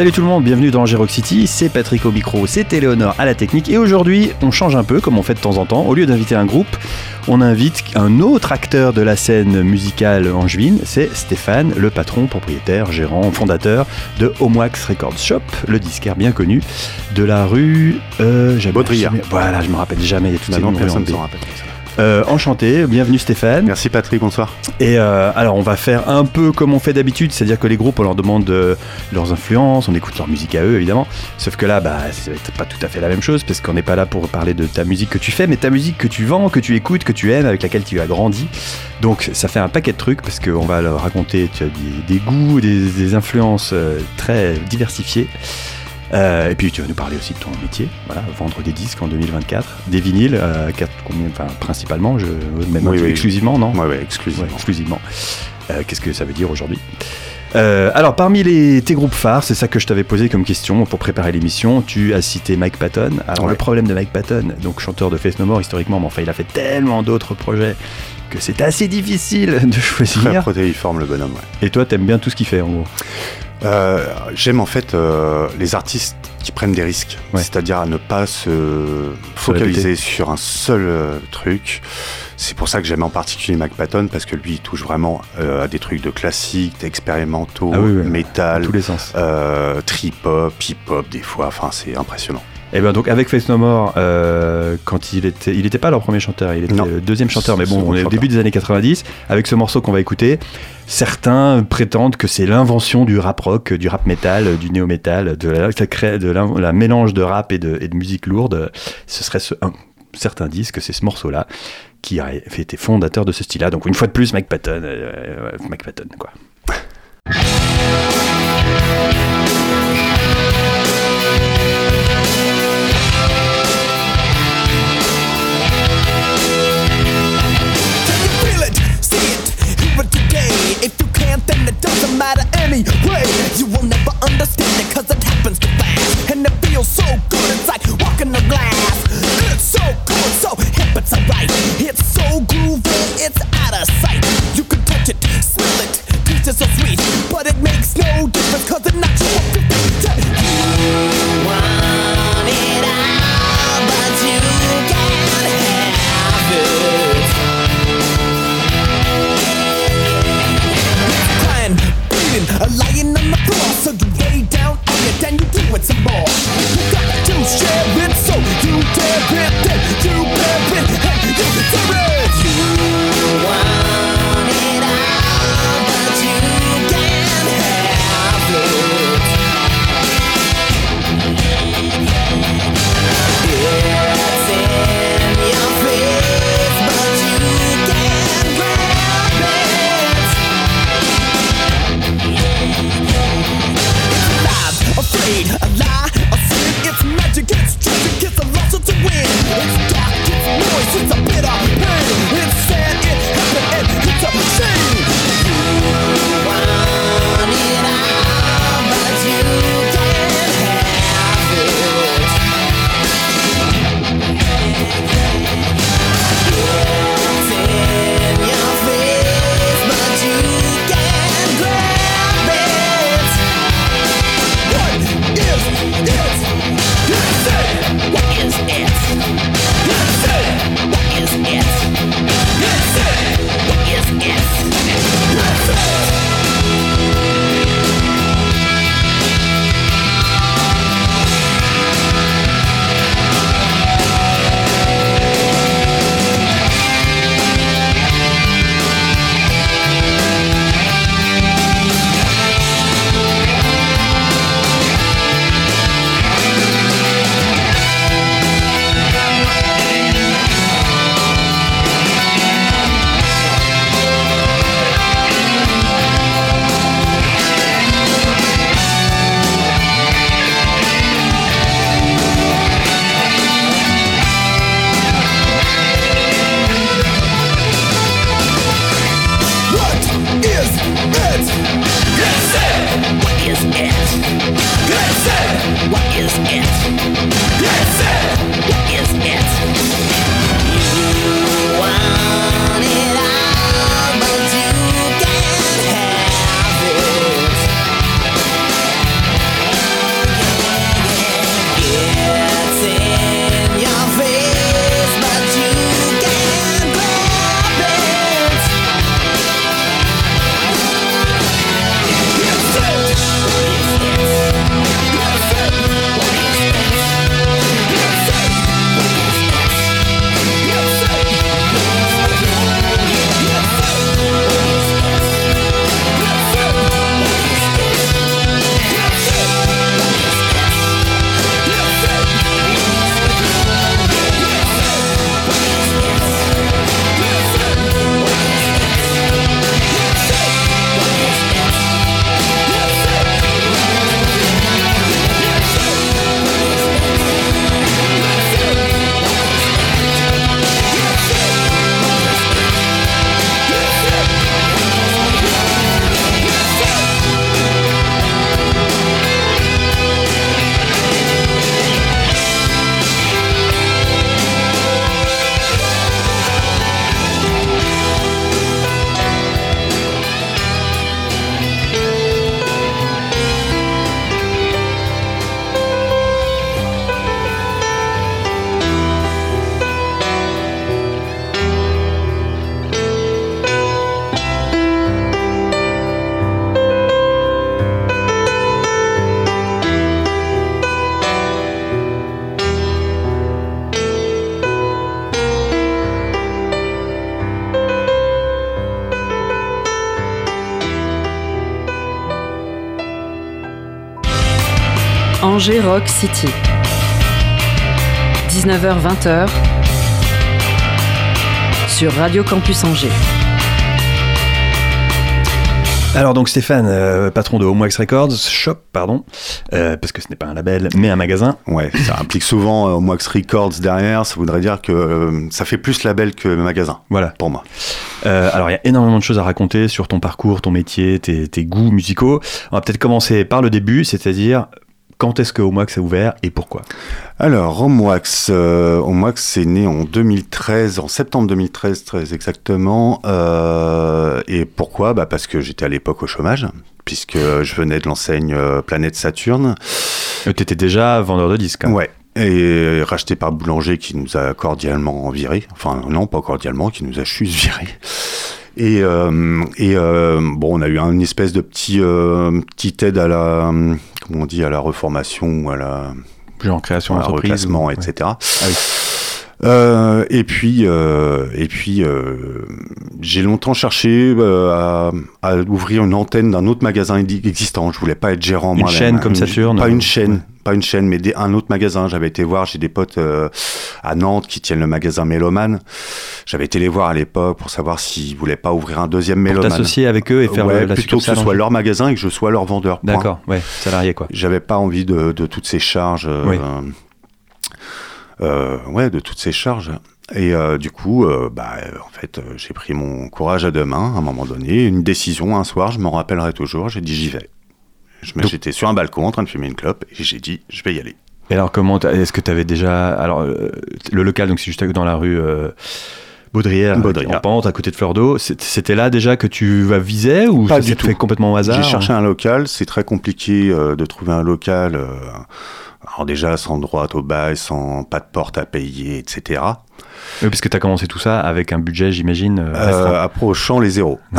Salut tout le monde, bienvenue dans Rock City, c'est Patrick au micro, c'est Éléonore à la technique et aujourd'hui on change un peu comme on fait de temps en temps, au lieu d'inviter un groupe, on invite un autre acteur de la scène musicale angevine, c'est Stéphane, le patron, propriétaire, gérant, fondateur de Homewax Records Shop, le disquaire bien connu de la rue euh, Baudrillard. Voilà, je me rappelle jamais, il y a tout personne ne s'en rappelle. Euh, enchanté, bienvenue Stéphane. Merci Patrick, bonsoir. Et euh, alors on va faire un peu comme on fait d'habitude, c'est-à-dire que les groupes on leur demande euh, leurs influences, on écoute leur musique à eux évidemment. Sauf que là, bah, c'est pas tout à fait la même chose parce qu'on n'est pas là pour parler de ta musique que tu fais, mais ta musique que tu vends, que tu écoutes, que tu aimes, avec laquelle tu as grandi. Donc ça fait un paquet de trucs parce qu'on va leur raconter des, goûts, des influences très diversifiées. Euh, et puis tu vas nous parler aussi de ton métier, voilà, vendre des disques en 2024, des vinyles, euh, combien, enfin, principalement, je, même exclusivement, non Oui, exclusivement. exclusivement. Euh, qu'est-ce que ça veut dire aujourd'hui? Alors, parmi les, tes groupes phares, c'est ça que je t'avais posé comme question pour préparer l'émission. Tu as cité Mike Patton. Alors, le problème de Mike Patton, donc chanteur de Face No More historiquement, mais enfin, il a fait tellement d'autres projets que c'est assez difficile de choisir. Très protéiforme le bonhomme, ouais. Et toi, t'aimes bien tout ce qu'il fait en gros? Euh, j'aime en fait euh, les artistes qui prennent des risques, c'est-à-dire à ne pas se focaliser sur un seul euh, truc. C'est pour ça que j'aime en particulier Mac Patton parce que lui il touche vraiment à des trucs de classiques, d'expérimentaux, ah métal, tous les sens, trip hop, hip hop des fois. Enfin c'est impressionnant. Et eh bien donc avec Face No More, quand il était, il n'était pas leur premier chanteur, il était le deuxième chanteur, mais bon, on est au début des années 90. Avec ce morceau qu'on va écouter, Certains prétendent que c'est l'invention du rap rock, du rap metal, du néo metal, de la, de la, mélange de rap et de, musique lourde. Ce serait ce, certains disent que c'est ce morceau-là qui a été fondateur de ce style-là. Donc une fois de plus, Mike Patton, euh, euh, Mike Patton quoi. Matter anyway. You will never understand it cause it happens too fast. And it feels so good, it's like walking the glass. It's so cool, so hip, it's alright. It's so groovy, it's out of sight. You can touch it, smell it, taste it so sweet. But it makes no difference cause it knocks you off with some more. Got to share it so you dare it, you. Angers Rock City. 19h-20h sur Radio Campus Angers. Alors donc Stéphane, euh, patron de Homewax Records, shop pardon, euh, parce que ce n'est pas un label mais un magasin. Ouais, ça implique souvent euh, Homewax Records derrière, ça voudrait dire que ça fait plus label que magasin. Voilà. Pour moi. alors il y a énormément de choses à raconter sur ton parcours, ton métier, tes, tes goûts musicaux. On va peut-être commencer par le début, c'est-à-dire quand est-ce que Homewax a ouvert et pourquoi? Alors, Homewax, euh, Homewax est né en 2013, en septembre 2013 très exactement. Euh, et pourquoi? Bah Parce que j'étais à l'époque au chômage, puisque je venais de l'enseigne euh, Planète Saturne. Tu étais déjà vendeur de disques hein? Ouais, et racheté par Boulanger qui nous a cordialement viré. Enfin, non, pas cordialement, qui nous a juste viré. Et, euh, et euh, bon, on a eu une espèce de petit, euh, petite aide à la, comment on dit, à la reformation ou à la, genre création d'entreprise, etc. Ah oui. Euh, et puis, euh, et puis, euh, j'ai longtemps cherché à, à, ouvrir une antenne d'un autre magasin existant. Je voulais pas être gérant. Une chaîne comme Saturne. Pas une chaîne, pas une chaîne, mais des, un autre magasin. J'avais été voir, j'ai des potes à Nantes qui tiennent le magasin Méloman. J'avais été les voir à l'époque pour savoir s'ils voulaient pas ouvrir un deuxième Méloman. T'associer avec eux et faire ouais, la plutôt que ce soit leur magasin et que je sois leur vendeur. D'accord, ouais, salarié quoi. J'avais pas envie de, de, toutes ces charges. Oui. Euh, ouais, de toutes ces charges. Et euh, du coup, euh, bah, en fait, j'ai pris mon courage à deux mains à un moment donné, une décision un soir, je m'en rappellerai toujours, j'ai dit j'y vais. J'étais sur un balcon en train de fumer une clope et j'ai dit je vais y aller. Et alors comment est-ce que tu avais déjà alors le local donc c'est juste dans la rue Baudrière, Baudrière, en pente à côté de Fleur d'eau. C'était là déjà que tu visais ou pas du tout fait complètement au hasard J'ai cherché un local. C'est très compliqué de trouver un local alors déjà, sans droit au bail, sans pas de porte à payer, etc. Oui, parce que tu as commencé tout ça avec un budget, j'imagine, euh, euh approchant les zéros.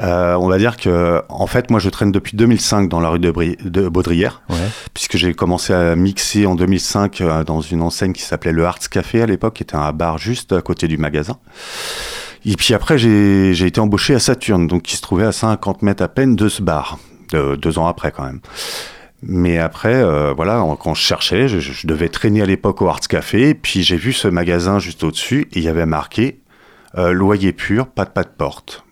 euh, on va dire que, en fait, moi, je traîne depuis 2005 dans la rue de, de Baudrière, ouais. puisque j'ai commencé à mixer en 2005 euh, dans une enseigne qui s'appelait le Arts Café à l'époque, qui était un bar juste à côté du magasin. Et puis après, j'ai été embauché à Saturne, donc qui se trouvait à 50 mètres à peine de ce bar, de, deux ans après quand même. Mais après, euh, voilà, quand je cherchais, je, devais traîner à l'époque au Arts Café, puis j'ai vu ce magasin juste au-dessus, et il y avait marqué euh, loyer pur, pas de pas de porte.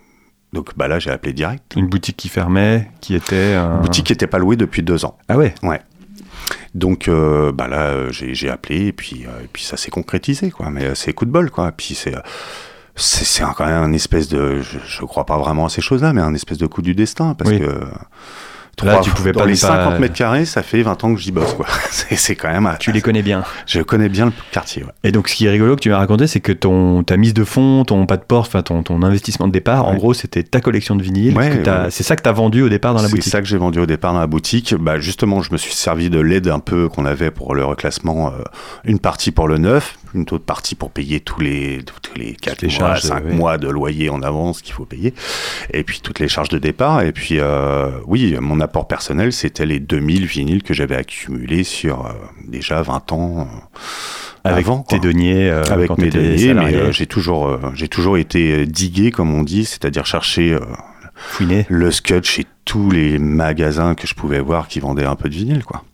Donc bah là, j'ai appelé direct. Une boutique qui fermait, qui était... Une boutique qui n'était pas louée depuis deux ans. Ah ouais Ouais. Donc euh, bah là, j'ai appelé, et puis, et puis ça s'est concrétisé, quoi. Mais c'est coup de bol, quoi. Et puis c'est c'est quand même un espèce de... Je, ne crois pas vraiment à ces choses-là, mais un espèce de coup du destin, parce que Là, tu pouvais dans pas les 50 mètres carrés, ça fait 20 ans que j'y bosse, quoi. c'est quand même. Tu les connais bien. Je connais bien le quartier. Ouais. Et donc, ce qui est rigolo que tu m'as raconté, c'est que ton ta mise de fond, ton pas de porte, enfin ton, ton investissement de départ, en gros, c'était ta collection de vinyles. Ouais, c'est ça que tu as vendu au départ dans la boutique. C'est ça que j'ai vendu au départ dans la boutique. Bah, justement, je me suis servi de l'aide un peu qu'on avait pour le reclassement. Euh, une partie pour le neuf, une autre partie pour payer tous les tous les 4 les mois, 5 mois de loyer en avance qu'il faut payer, et puis toutes les charges de départ. Et puis, euh, oui, mon apport personnel, c'était les 2000 vinyles que j'avais accumulés sur euh, déjà 20 ans. Euh, avec avant, tes deniers, euh, avec mes deniers, mais j'ai toujours, j'ai toujours été digué, comme on dit, c'est-à-dire chercher Fouiner. le scotch chez tous les magasins que je pouvais voir qui vendaient un peu de vinyle, quoi.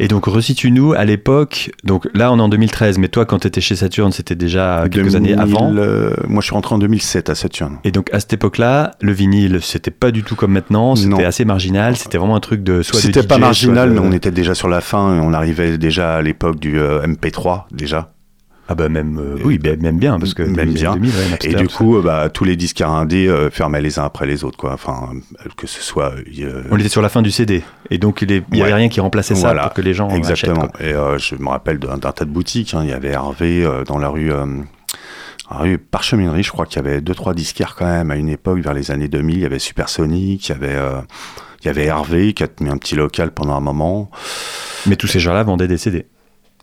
Et donc, resitue-nous à l'époque. Donc là, on est en 2013, mais toi, quand tu étais chez Saturn, c'était déjà quelques années avant. Euh, moi, je suis rentré en 2007 à Saturn. Et donc, à cette époque-là, le vinyle, c'était pas du tout comme maintenant. C'était assez marginal. C'était vraiment un truc de soit C'était pas marginal, mais on était déjà sur la fin. On arrivait déjà à l'époque du euh, MP3, déjà. Ah bah même euh, oui même bien parce que même bien. et du coup bah, tous les disques R&D euh, fermaient les uns après les autres quoi. Enfin que ce soit on était sur la fin du CD et donc il n'y avait rien qui remplaçait ça pour que les gens exactement achètent, et euh, je me rappelle d'un tas de boutiques hein. il y avait Hervé dans la rue rue Parcheminerie je crois qu'il y avait deux trois disquaires quand même à une époque vers les années 2000 il y avait Supersonic il y avait il y avait Hervé qui a mis un petit local pendant un moment. Mais tous ces gens-là vendaient des CD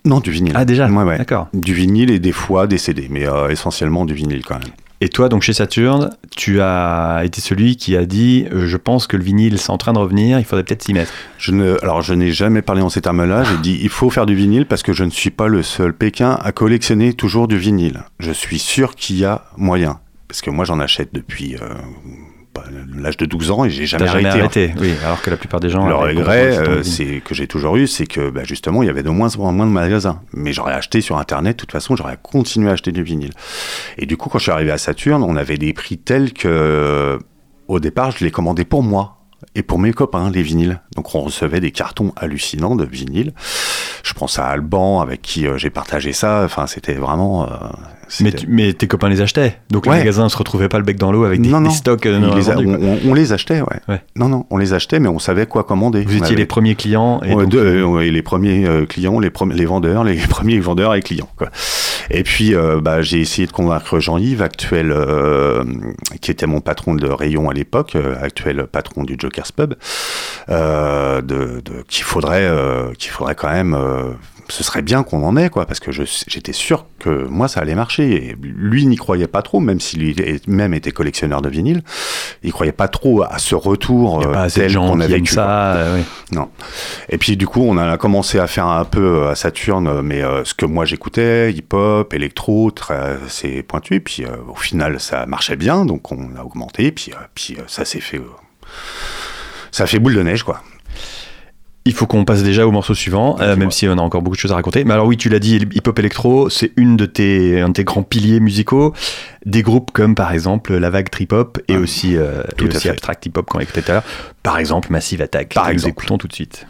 non, du vinyle. Ah, déjà ouais, ouais. D'accord. Du vinyle et des fois des CD, mais euh, essentiellement du vinyle quand même. Et toi, donc chez Saturn, tu as été celui qui a dit euh, Je pense que le vinyle, c'est en train de revenir, il faudrait peut-être s'y mettre. Je ne, alors, je n'ai jamais parlé en ces termes-là. J'ai dit Il faut faire du vinyle parce que je ne suis pas le seul Pékin à collectionner toujours du vinyle. Je suis sûr qu'il y a moyen. Parce que moi, j'en achète depuis. Euh, l'âge de 12 ans et j'ai jamais, jamais arrêté. Oui, alors que la plupart des gens. Le regret, euh, c'est que j'ai toujours eu, c'est que bah, justement, il y avait de moins en moins de magasins. Mais j'aurais acheté sur Internet, de toute façon, j'aurais continué à acheter du vinyle. Et du coup, quand je suis arrivé à Saturne, on avait des prix tels que, au départ, je les commandais pour moi et pour mes copains, les vinyles. Donc on recevait des cartons hallucinants de vinyles. Je pense à Alban, avec qui euh, j'ai partagé ça. Enfin, c'était vraiment. Euh, mais, mais, tes copains les achetaient Donc le magasin ne se retrouvait pas le bec dans l'eau avec des, stocks. Euh, on, les achetait, ouais. Non, non, on les achetait, mais on savait quoi commander. Vous étiez les premiers clients et, les premiers clients, les, les vendeurs, les premiers vendeurs et clients. Quoi. Et puis, bah, j'ai essayé de convaincre Jean-Yves, actuel, qui était mon patron de rayon à l'époque, actuel patron du Joker's Pub, de, de qu'il faudrait, qu'il faudrait quand même ce serait bien qu'on en ait, quoi, parce que j'étais sûr que moi ça allait marcher. Et lui n'y croyait pas trop, même s'il même était collectionneur de vinyle, il croyait pas trop à ce retour euh, tel qu'on a vécu. Ça, euh, Non. Et puis du coup, on a commencé à faire un peu euh, à Saturne, mais ce que moi j'écoutais, hip-hop, électro, c'est pointu. Et puis au final, ça marchait bien, donc on a augmenté. Puis, puis ça s'est fait, ça fait boule de neige, quoi. Il faut qu'on passe déjà au morceau suivant, euh, même si on a encore beaucoup de choses à raconter. Mais alors oui, tu l'as dit, hip-hop électro, c'est une de tes, un de tes grands piliers musicaux. Des groupes comme par exemple la vague trip-hop et aussi, euh, et aussi abstract hip-hop qu'on écoutait tout à l'heure. Par exemple, Massive Attack. Par exemple. Nous écoutons tout de suite.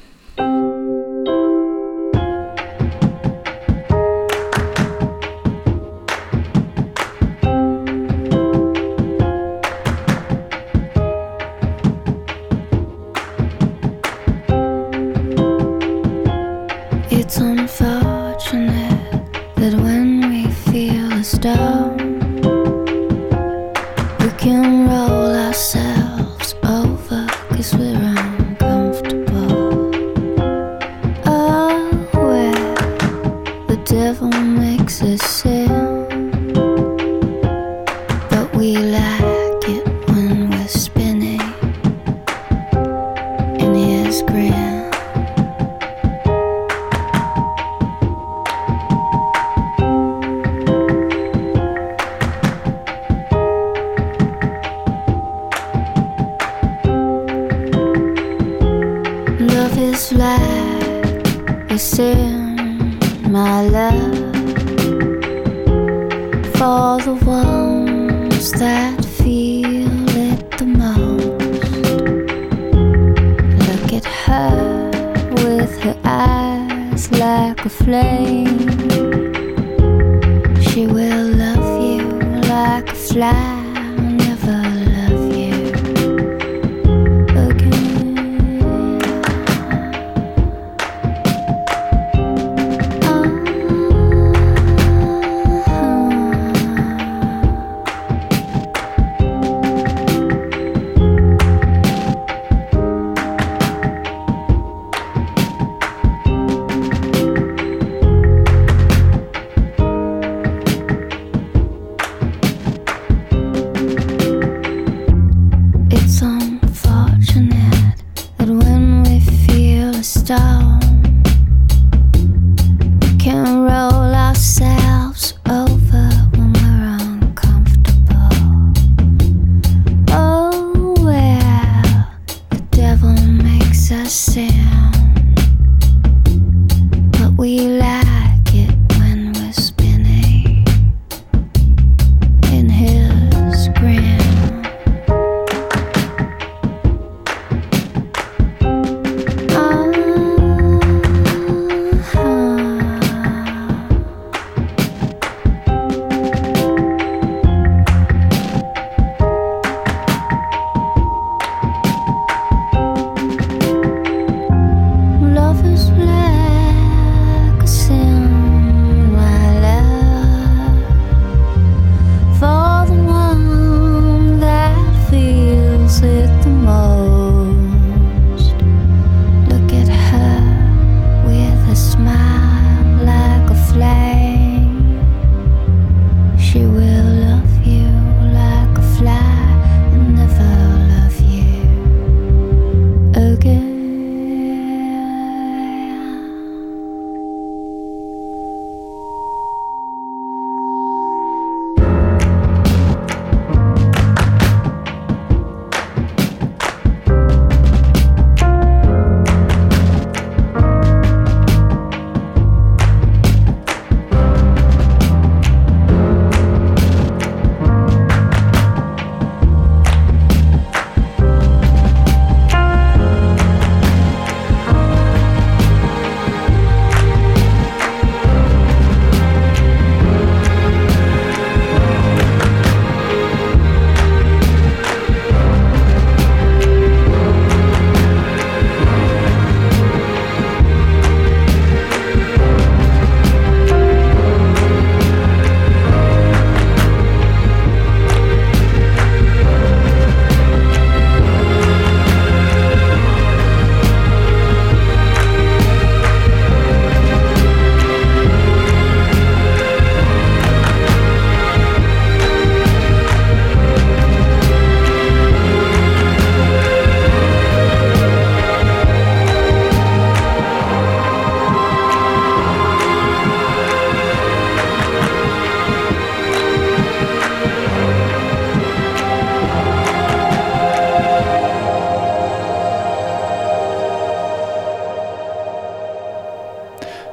my love for the ones that feel it the most. Look at her with her eyes like a flame. She will love you like a flame.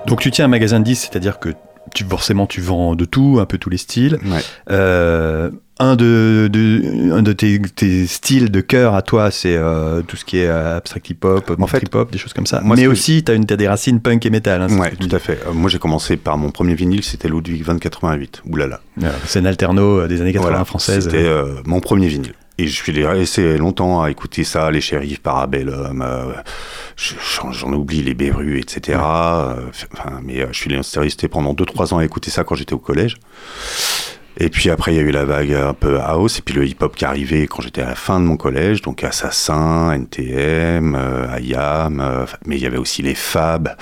Donc tu tiens un magasin de disques, c'est-à-dire que tu, forcément tu vends de tout, un peu tous les styles. Euh, un de, un de tes, styles de cœur à toi, c'est euh, tout ce qui est abstract hip-hop, en fait, hip-hop, des choses comme ça. Mais aussi, tu as, des racines punk et metal. Hein, ouais, tout à fait. moi, j'ai commencé par mon premier vinyle, c'était Ludwig 2088. Oulala. c'est un alterno des années 80 françaises. C'était mon premier vinyle. Et je suis resté longtemps à écouter ça, les shérifs, Parabellum, euh, j'en oublie les Berus, etc. Euh, mais euh, je suis resté pendant 2-3 ans à écouter ça quand j'étais au collège. Et puis après, il y a eu la vague un peu house, et puis le hip-hop qui arrivait quand j'étais à la fin de mon collège, donc Assassin, NTM, IAM, mais il y avait aussi les Fab.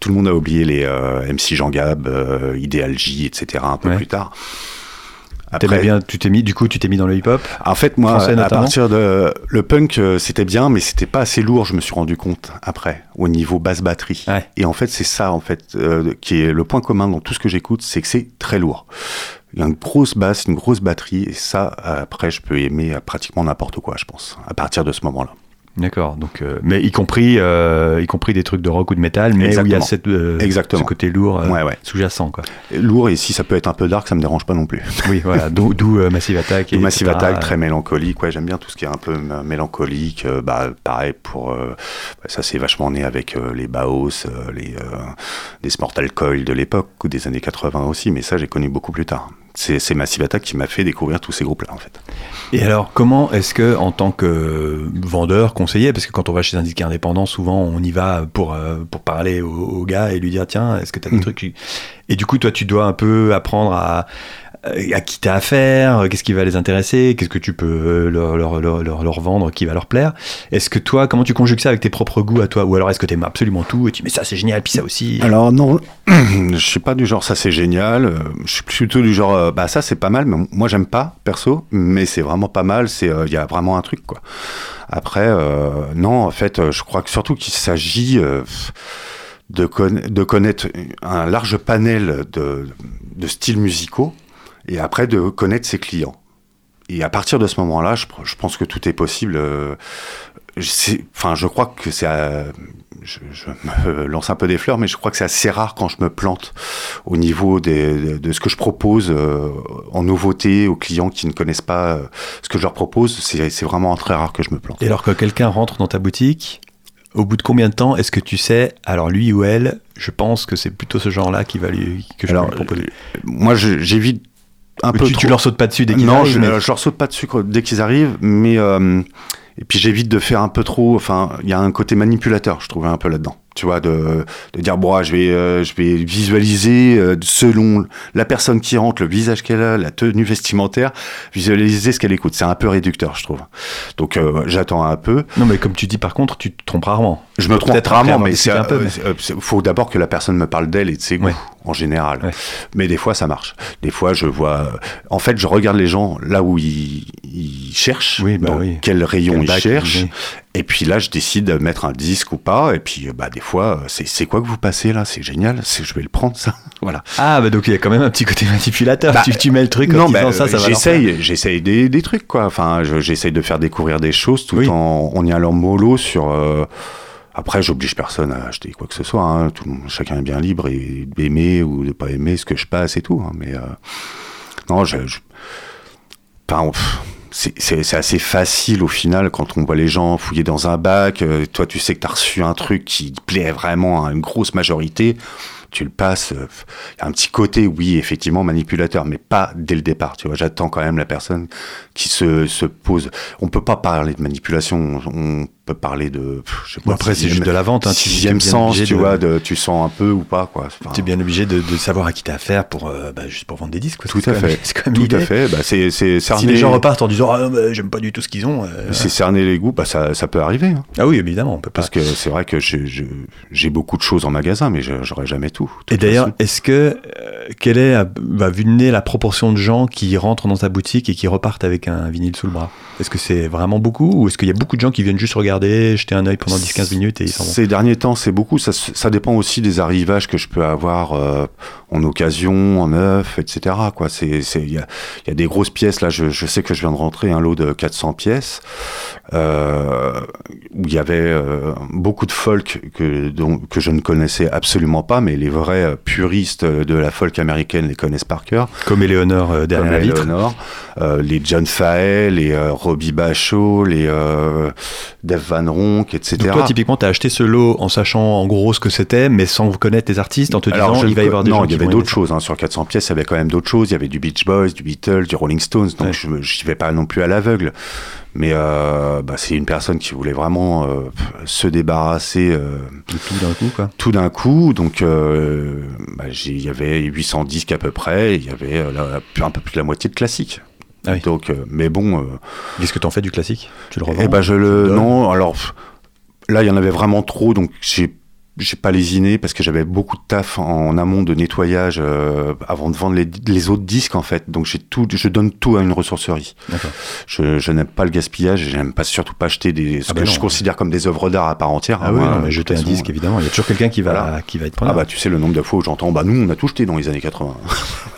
Tout le monde a oublié les MC Jean Gab, Ideal J, etc. un peu plus tard bien, tu t'es mis, du coup, tu t'es mis dans le hip-hop. En fait, moi, à partir de le punk, euh, c'était bien, mais c'était pas assez lourd. Je me suis rendu compte après, au niveau basse batterie. Et en fait, c'est ça, en fait, euh, qui est le point commun dans tout ce que j'écoute, c'est que c'est très lourd. Il y a une grosse basse, une grosse batterie, et ça, après, je peux aimer pratiquement n'importe quoi, je pense, à partir de ce moment-là. D'accord. Donc, euh, mais y compris, euh, y compris des trucs de rock ou de métal, mais où il y a cette, euh, ce côté lourd sous-jacent, quoi. Lourd et si ça peut être un peu dark, ça me dérange pas non plus. Oui, voilà. D'où Massive Attack. Et Massive Attack, très mélancolique. Ouais, j'aime bien tout ce qui est un peu mélancolique. bah, pareil pour ça, c'est vachement né avec les Baos, les des Mortal Coil de l'époque ou des années 80 aussi. Mais ça, j'ai connu beaucoup plus tard c'est Massive Attack qui m'a fait découvrir tous ces groupes-là, en fait. Et alors, comment est-ce que, en tant que vendeur, conseiller, parce que quand on va chez un disque indépendant, souvent on y va pour, euh, pour parler au, gars et lui dire tiens, est-ce que tu as des mmh. trucs Et du coup, toi, tu dois un peu apprendre à, à qui t'as affaire, qu'est-ce qui va les intéresser, qu'est-ce que tu peux euh, leur, leur, leur, leur, vendre qui va leur plaire. Est-ce que toi, comment tu conjugues ça avec tes propres goûts à toi? Ou alors est-ce que t'aimes absolument tout et tu dis mais ça c'est génial, puis ça aussi Alors non, je suis pas du genre ça c'est génial, euh, je suis plutôt du genre euh, bah ça c'est pas mal, mais moi j'aime pas perso, mais c'est vraiment pas mal, il y a vraiment un truc quoi. Après, non, en fait, je crois que surtout qu'il s'agit de, de connaître un large panel de, de styles musicaux et après de connaître ses clients. Et à partir de ce moment-là, je, je, pense que tout est possible. Euh, enfin, je crois que c'est. Je, je, me lance un peu des fleurs, mais je crois que c'est assez rare quand je me plante au niveau des, de, ce que je propose euh, en nouveauté aux clients qui ne connaissent pas euh, ce que je leur propose. C'est vraiment très rare que je me plante. Et alors que quelqu'un rentre dans ta boutique, au bout de combien de temps est-ce que tu sais, alors lui ou elle, je pense que c'est plutôt ce genre-là qui va lui, que je alors, vais lui proposer? Moi, j'évite un peu. Tu, tu, leur sautes pas dessus dès qu'ils arrivent Non, je, leur saute pas dessus dès qu'ils arrivent, mais euh, et puis j'évite de faire un peu trop. Enfin, il y a un côté manipulateur, je trouvais un peu là-dedans tu vois, de, de dire bon, je vais, euh, je vais visualiser euh, selon la personne qui rentre, le visage qu'elle a, la tenue vestimentaire, visualiser ce qu'elle écoute. C'est un peu réducteur, je trouve. Donc euh, j'attends un peu. Non, mais comme tu dis, par contre, tu te trompes rarement. Je me trompe rarement, mais c'est un peu. faut d'abord que la personne me parle d'elle et de ses goûts en général. Mais des fois, ça marche. Des fois, je vois. En fait, je regarde les gens là où ils, ils cherchent, oui, bah dans quel rayon ils cherchent, et puis là, je décide de mettre un disque ou pas. Et puis, bah, des fois, c'est quoi que vous passez là? C'est génial. Je vais le prendre, ça. voilà. Ah, bah, donc il y a quand même un petit côté manipulateur. Bah, tu, tu, mets le truc en non, disant ça, ça va J'essaye, j'essaye des, des, trucs, quoi. Enfin, j'essaye de faire découvrir des choses tout en, en y allant mollo sur. Euh, après, j'oblige personne à acheter quoi que ce soit. Hein. Tout, chacun est bien libre et d'aimer ou de pas aimer ce que je passe et tout. Hein. Mais euh, non, je, je enfin, c'est assez facile au final quand on voit les gens fouiller dans un bac. Euh, toi, tu sais que tu as reçu un truc qui plaît vraiment à une grosse majorité tu le passes. Il y a un petit côté, oui, effectivement, manipulateur, mais pas dès le départ. Tu vois, j'attends quand même la personne qui se, se pose. On peut pas parler de manipulation. On peut parler de. Je sais pas, après, c'est juste de la vente. Hein, sixième sens, tu vois, de, tu sens un peu ou pas, quoi. tu es bien obligé de, de, savoir à qui t'as affaire pour, euh, bah, juste pour vendre des disques. Tout à fait. Tout à fait. Bah, c'est Si les gens repartent en disant, ah, bah, j'aime pas du tout ce qu'ils ont. Euh, c'est cerner les goûts, bah, ça, ça peut arriver. Hein. Ah oui, évidemment. On peut pas. Parce que c'est vrai que j'ai beaucoup de choses en magasin, mais j'aurais jamais tout. Et d'ailleurs, est-ce que, euh, quelle est, va vu la proportion de gens qui rentrent dans ta boutique et qui repartent avec un vinyle sous le bras? Est-ce que c'est vraiment beaucoup ou est-ce qu'il y a beaucoup de gens qui viennent juste regarder, jeter un œil pendant 10-15 minutes et ils s'en vont Ces derniers temps, c'est beaucoup. Ça, ça, dépend aussi des arrivages que je peux avoir euh, en occasion, en neuf, etc. Il y a, y a, des grosses pièces. Là, je, je, sais que je viens de rentrer un lot de 400 pièces. euh, où il y avait euh, beaucoup de folk que, que je ne connaissais absolument pas, mais les vrais puristes de la folk américaine les connaissent par cœur. Comme Eleanor derrière la vitre. les John Fahey, les Robbie Bachot, les Dave Van Ronk, etc. Donc toi, typiquement, tu as acheté ce lot en sachant en gros ce que c'était, mais sans connaître les artistes, en te disant il va y avoir des Non, il y avait d'autres choses. Hein. Sur 400 pièces, il y avait quand même d'autres choses. Il y avait du Beach Boys, du Beatles, du Rolling Stones. Donc je n'y vais pas non plus à l'aveugle. Mais euh, bah, c'est une personne qui voulait vraiment euh, se débarrasser euh, de tout d'un coup, quoi. Tout d'un coup, donc bah, il y avait 800 disques à peu près, il y avait un peu plus de la moitié de classiques. Ah donc, mais bon. Qu'est-ce que tu en fais du classique? Tu le revends? Eh ben je le non. Alors là, il y en avait vraiment trop, donc j'ai j'ai pas lésiné parce que j'avais beaucoup de taf en amont de nettoyage euh, avant de vendre les, les, autres disques en fait. Donc j'ai tout, je donne tout à une ressourcerie. Je, je n'aime pas le gaspillage, j'aime pas surtout pas acheter des ce ah que bah je considère comme des œuvres d'art à part entière. Ah oui, non, mais jeter un disque évidemment, il y a toujours quelqu'un qui va qui va être preneur. Ah bah tu sais le nombre de fois où j'entends bah nous on a tout jeté dans les années 80.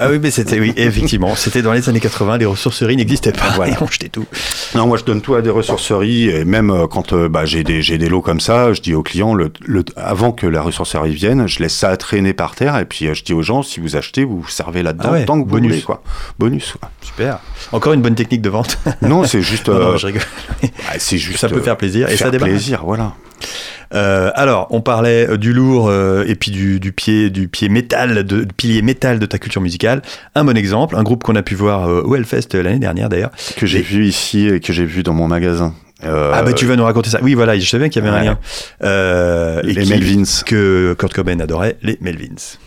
ah oui mais c'était oui effectivement c'était dans les années 80 les ressourceries n'existaient pas voilà. et on jetait tout. Non moi je donne tout à des ressourceries et même euh, quand euh, bah, j'ai des j'ai des lots comme ça, je dis aux clients le, le avant que la ressourcerie viennent, je laisse ça traîner par terre et puis euh, je dis aux gens si vous achetez, vous, servez là-dedans ah tant que vous bonus. voulez quoi. Bonus. Super. Encore une bonne technique de vente. non, c'est juste. Euh, je ah, c'est juste. Ça peut faire plaisir et ça débarque. plaisir, voilà. Euh, alors, on parlait du lourd et puis du, pied, du pied métal, de, pilier métal de ta culture musicale. Un bon exemple, un groupe qu'on a pu voir au Hellfest l'année dernière d'ailleurs. Que j'ai vu ici et que j'ai vu dans mon magasin. Euh, ah bah tu vas nous raconter ça. Oui voilà, je savais qu'il y avait un lien. Euh, les Melvins. Que Kurt Cobain adorait, les Melvins.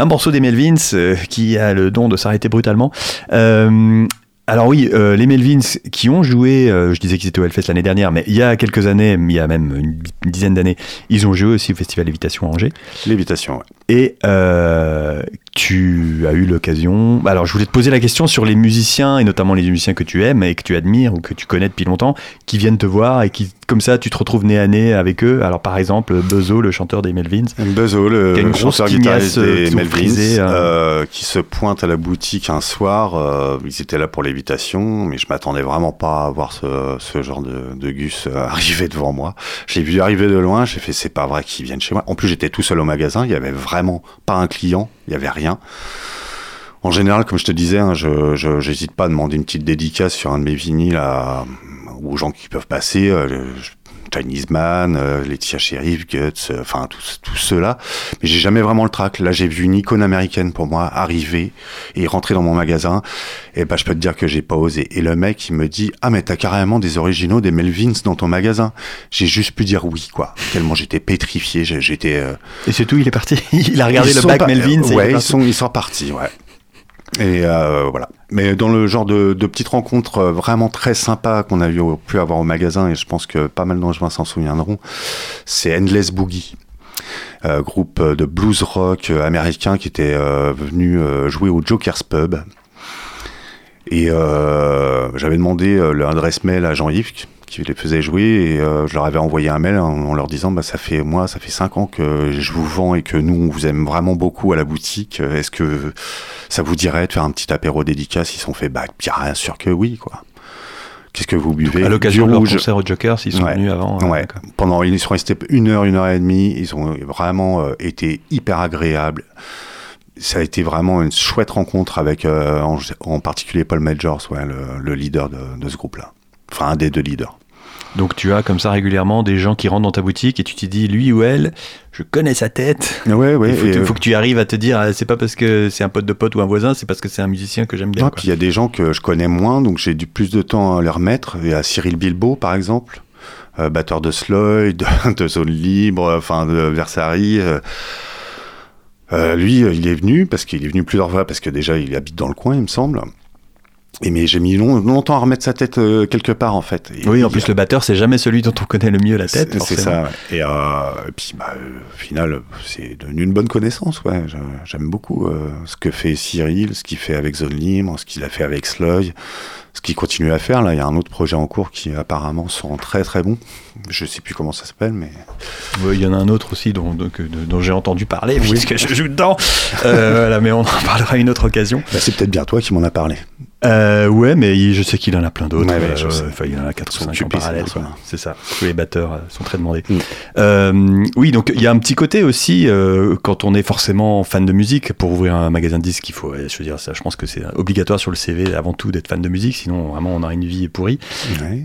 Un morceau des Melvins euh, qui a le don de s'arrêter brutalement. Euh, alors oui, euh, les Melvins qui ont joué, je disais qu'ils étaient au Hellfest l'année dernière, mais il y a quelques années, il y a même une, dizaine d'années, ils ont joué aussi au Festival Lévitation à Angers. Lévitation, ouais. Et tu as eu l'occasion. Alors, je voulais te poser la question sur les musiciens, et notamment les musiciens que tu aimes et que tu admires ou que tu connais depuis longtemps, qui viennent te voir et qui, comme ça, tu te retrouves nez à nez avec eux. Alors, par exemple, Buzzo, le chanteur des Melvins. Buzzo, le, chanteur guitariste des Melvins, hein. euh, qui se pointe à la boutique un soir. Euh, ils étaient là pour l'évitation, mais je m'attendais vraiment pas à voir ce, ce genre de, de, gus euh, arriver devant moi. J'ai vu arriver de loin, j'ai fait, c'est pas vrai qu'ils viennent chez moi. En plus, j'étais tout seul au magasin, il y avait vraiment pas un client il n'y avait rien. En général, comme je te disais, hein, je n'hésite pas à demander une petite dédicace sur un de mes vinyles aux gens qui peuvent passer. Euh, Chinese Man, euh, Laetitia Sheriff, Guts, euh, enfin tous ceux-là. Mais j'ai jamais vraiment le track. Là, j'ai vu une icône américaine pour moi arriver et rentrer dans mon magasin. Et bah, je peux te dire que j'ai pas osé. Et le mec, il me dit, ah mais t'as carrément des originaux des Melvins dans ton magasin. J'ai juste pu dire oui, quoi. Tellement j'étais pétrifié. J'étais. Euh, et c'est tout. Il est parti. il a regardé le bac Melvins. ouais, ils sont, ils sont partis. Ouais. Et euh, voilà. Mais dans le genre de, de petites rencontres euh, vraiment très sympas qu'on a eu, pu avoir au magasin, et je pense que pas mal d'angevins s'en souviendront, c'est Endless Boogie. Euh, groupe de blues rock euh, américain qui était euh, venu jouer au Joker's Pub. Et j'avais demandé l'adresse mail à Jean-Yves, qui les faisait jouer et euh, je leur avais envoyé un mail en, leur disant bah ça fait moi ça fait cinq ans que je vous vends et que nous on vous aime vraiment beaucoup à la boutique. Est-ce que ça vous dirait de faire un petit apéro dédicace ils sont fait bah bien sûr que oui quoi. Qu'est-ce que vous buvez? À l'occasion de leur concert au Joker, s'ils sont venus avant. Euh, ouais. Pendant, ils sont restés une heure, une heure et demie. Ils ont vraiment euh, été hyper agréables ça a été vraiment une chouette rencontre avec, en, particulier Paul Majors, ouais, le, leader de, de ce groupe-là. Enfin, un des deux leaders. Donc tu as comme ça régulièrement des gens qui rentrent dans ta boutique et tu te dis lui ou elle, je connais sa tête. Ouais, ouais. Il faut, que tu arrives à te dire ah, c'est pas parce que c'est un pote de pote ou un voisin, c'est parce que c'est un musicien que j'aime bien. puis il y a des gens que je connais moins, donc j'ai du plus de temps à leur mettre. Il y a Cyril Bilbo par exemple, euh, batteur de Sloyd, de, Zone Libre, enfin de Versari. Euh, euh, lui, il est venu parce qu'il est venu plusieurs fois parce que déjà il habite dans le coin, il me semble. Et mais j'ai mis longtemps à remettre sa tête euh, quelque part en fait. oui, en plus le batteur c'est jamais celui dont on connaît le mieux la tête. C'est ça. Et, euh, et, puis bah, euh, au final c'est devenu une bonne connaissance. Ouais, j'aime beaucoup euh, ce que fait Cyril, ce qu'il fait avec Zone Libre, ce qu'il a fait avec Sloy, ce qu'il continue à faire. Là, il y a un autre projet en cours qui apparemment sont très très bons. Je sais plus comment ça s'appelle, mais il y en a un autre aussi dont, dont, j'ai entendu parler oui. puisque je joue dedans. voilà, mais on en parlera à une autre occasion. Bah, c'est peut-être bien toi qui m'en a parlé. Euh, ouais, mais je sais qu'il en a plein d'autres. enfin, il en a 4 ou 5 en parallèle. C'est ça. Tous les batteurs euh, sont très demandés. Mm. Euh, oui, donc il y a un petit côté aussi, euh, quand on est forcément fan de musique, pour ouvrir un magasin de disques, il faut, je veux dire, ça, je pense que c'est obligatoire sur le CV avant tout d'être fan de musique, sinon vraiment on a une vie pourrie.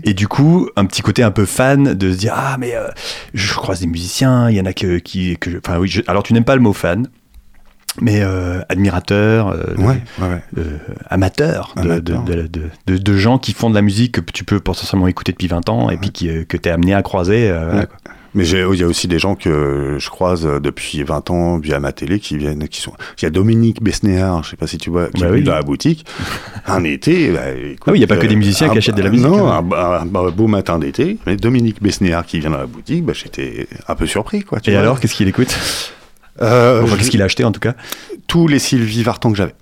Et du coup, un petit côté un peu fan de se dire, ah, mais je croise des musiciens, il y en a que, qui, que enfin oui, alors tu n'aimes pas le mot fan mais euh, admirateur, euh, euh, amateur, de, de, de, gens qui font de la musique que tu peux potentiellement écouter depuis 20 ans et puis qui, que tu es amené à croiser. mais il y a aussi des gens que je croise depuis 20 ans via ma télé qui viennent, qui sont. Il y a Dominique Besnéard, je sais pas si tu vois, qui bah est dans la boutique. Un été, bah, ah oui, il n'y a pas que des musiciens qui achètent de la musique. Non, hein. un, beau matin d'été, mais Dominique Besnéard qui vient dans la boutique, bah, j'étais un peu surpris. Quoi, et alors, qu'est-ce qu'il écoute? Euh, qu'est-ce qu'il a acheté en tout cas Tous les Sylvie Vartan que j'avais.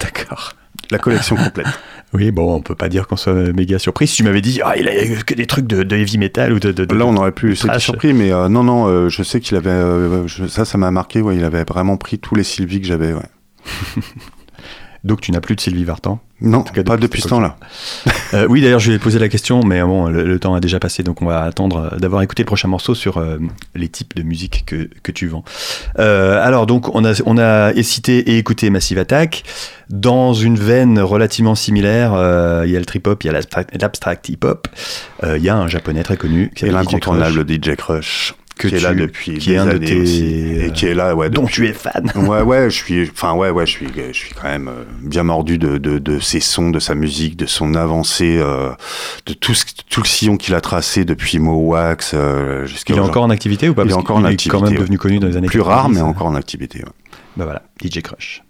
D'accord. La collection complète. Oui, bon, on peut pas dire qu'on soit méga surpris. Si tu m'avais dit, ah, il a que des trucs de, heavy metal ou de. de Là, on aurait pu être surpris, mais euh, non, non, euh, je sais qu'il avait. ça, ça m'a marqué, ouais, il avait vraiment pris tous les Sylvie que j'avais, ouais. Donc tu n'as plus de Sylvie Vartan Non, pas depuis ce temps-là. Euh, oui, d'ailleurs, je lui ai posé la question, mais bon, le, temps a déjà passé, donc on va attendre d'avoir écouté le prochain morceau sur euh, les types de musique que, que tu vends. Euh, alors, donc, on a, on a cité et écouté Massive Attack. Dans une veine relativement similaire, il y a le trip-hop, il y a l'abstract hip-hop. Il y a un japonais très connu. Qui et l'incontournable DJ Crush qui est là depuis qui des est années aussi, et qui est là ouais dont tu es fan. Ouais ouais je suis enfin ouais ouais je suis je suis quand même euh, bien mordu de, de, de ses sons de sa musique de son avancée euh, de tout ce, tout le sillon qu'il a tracé depuis Mowax euh, jusqu'à il est encore en activité ou pas? Il est encore en activité il est quand même devenu connu dans les années plus rare mais encore en activité ouais. bah voilà DJ Crush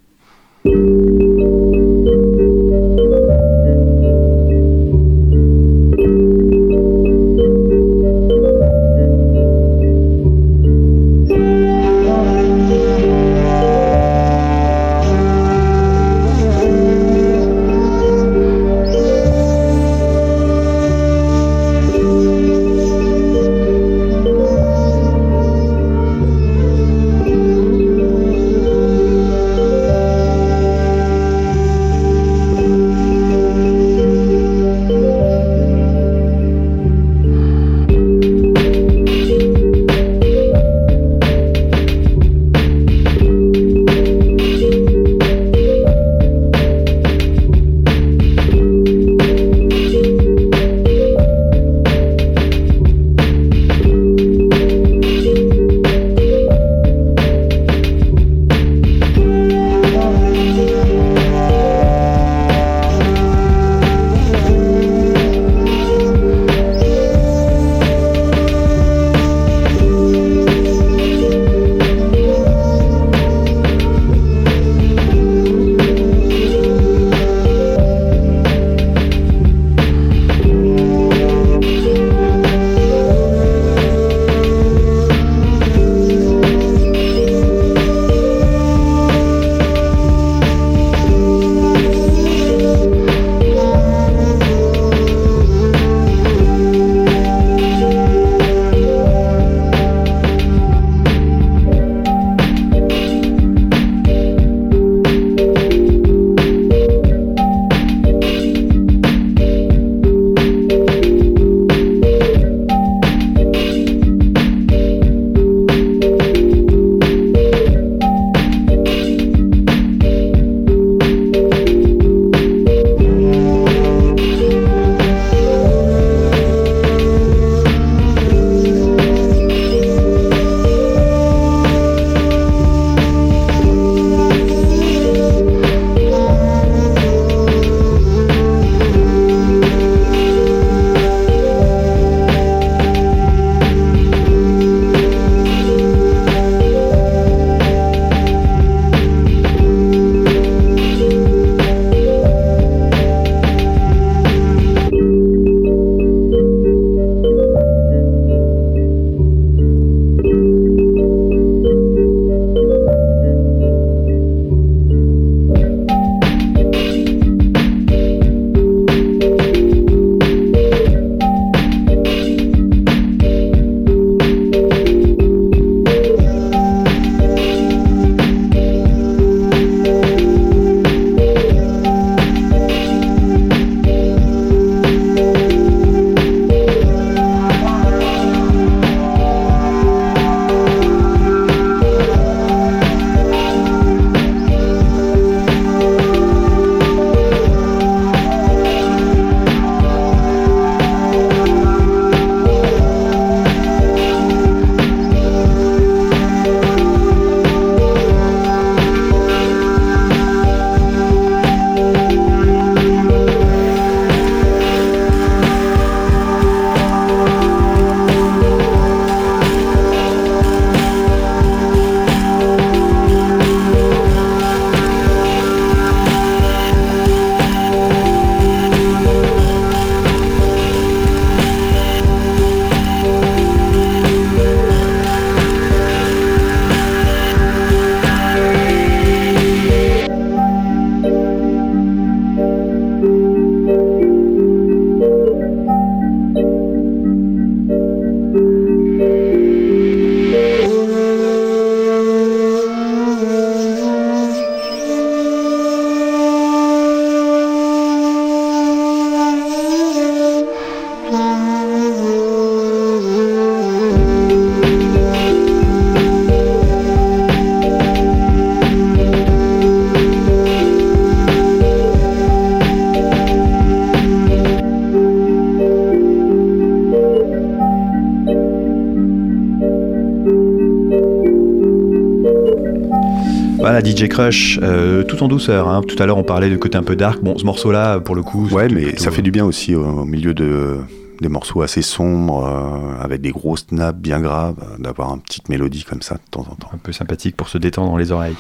Crush, euh, tout en douceur. Hein. Tout à l'heure, on parlait du côté un peu dark. Bon, ce morceau-là, pour le coup. Ouais, mais ça fait du bien aussi au milieu de des morceaux assez sombres, euh, avec des grosses nappes bien graves, euh, d'avoir une petite mélodie comme ça de temps en temps. Un peu sympathique pour se détendre dans les oreilles.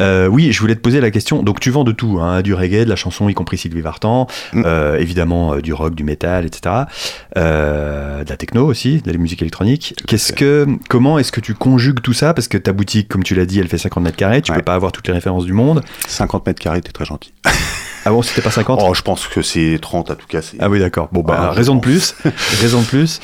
Euh, oui, je voulais te poser la question. Donc tu vends de tout, hein, du reggae, de la chanson, y compris Sylvie Vartan, mm. évidemment du rock, du métal, etc. de la techno aussi, de la musique électronique. Qu'est-ce que, comment est-ce que tu conjugues tout ça? Parce que ta boutique, comme tu l'as dit, elle fait 50 mètres carrés. Tu peux pas avoir toutes les références du monde. 50 mètres carrés, t'es très gentil. Ah bon, c'était pas 50 Oh, je pense que c'est 30 à tout cas. Ah oui, d'accord. Bon, bah, raison de plus. raison de plus.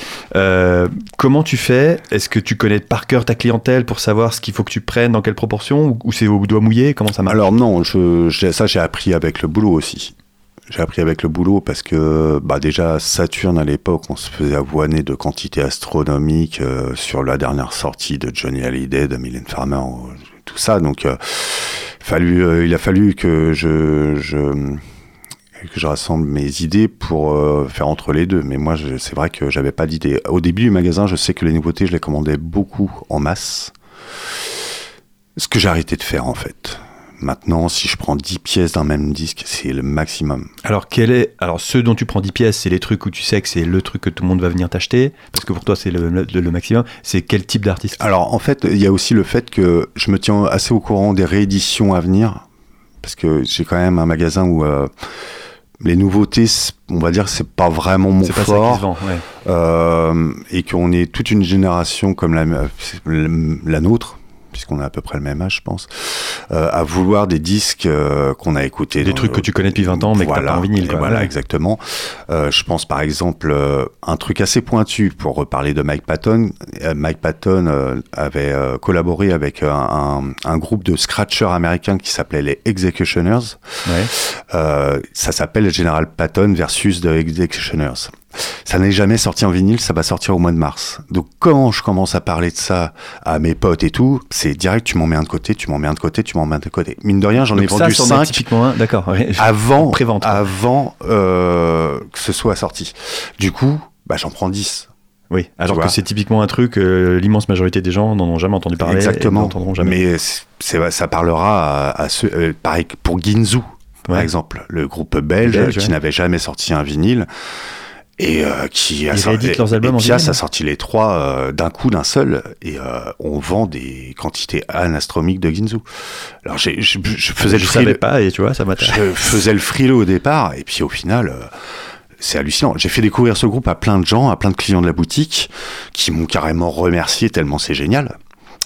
Comment tu fais? Est-ce que tu connais par cœur ta clientèle pour savoir ce qu'il faut que tu prennes, dans quelle proportion Ou, c'est au doigt mouillé? Comment ça marche? Alors non, je, ça j'ai appris avec le boulot aussi. J'ai appris avec le boulot parce que bah déjà Saturne à l'époque on se faisait avoiner de quantités astronomiques euh, sur la dernière sortie de Johnny Hallyday, de Mylène Farmer, tout ça. Donc euh, euh, il a fallu que je, rassemble mes idées pour euh, faire entre les deux. Mais moi, c'est vrai que j'avais pas d'idée. Au début du magasin, je sais que les nouveautés, je les commandais beaucoup en masse. Ce que j'ai arrêté de faire en fait. Maintenant, si je prends 10 pièces d'un même disque, c'est le maximum. Alors, quel est alors ceux dont tu prends 10 pièces, c'est les trucs où tu sais que c'est le truc que tout le monde va venir t'acheter? Parce que pour toi c'est le, le, maximum. C'est quel type d'artiste? Alors, en fait, il y a aussi le fait que je me tiens assez au courant des rééditions à venir parce que j'ai quand même un magasin où euh, les nouveautés, on va dire, c'est pas vraiment mon fort. Pas ça euh, et qu'on est toute une génération comme la, la nôtre, puisqu'on a à peu près le même âge, je pense, euh, à vouloir des disques euh, qu'on a écoutés. Des trucs que tu connais depuis 20 ans, mais que t'as pas en vinyle. Voilà, exactement. Euh, je pense par exemple un truc assez pointu pour reparler de Mike Patton. Mike Patton avait collaboré avec un, un, groupe de scratchers américains qui s'appelait les Executioners. Ouais. ça s'appelle General Patton versus The Executioners. Ça n'est jamais sorti en vinyle, ça va sortir au mois de mars. Donc quand je commence à parler de ça à mes potes et tout, c'est direct, tu m'en mets un de côté, tu m'en mets un de côté, tu m'en mets un de côté. Mine de rien, j'en ai vendu 5 d'accord. avant, avant euh, que ce soit sorti. Du coup, bah, j'en prends 10. Oui, alors que c'est typiquement un truc, euh, l'immense majorité des gens n'en ont jamais entendu parler. Exactement. jamais. Mais ça parlera à, ceux, euh, pareil pour Ginzu, par exemple, le groupe belge, qui n'avait jamais sorti un vinyle et euh, qui a sorti leurs albums et a sorti les trois euh, d'un coup d'un seul et euh, on vend des quantités anastromiques de Ginzu. Alors j'ai, je, faisais je le savais pas et tu vois ça m'a je faisais le frileux au départ et puis au final c'est hallucinant. J'ai fait découvrir ce groupe à plein de gens, à plein de clients de la boutique qui m'ont carrément remercié tellement c'est génial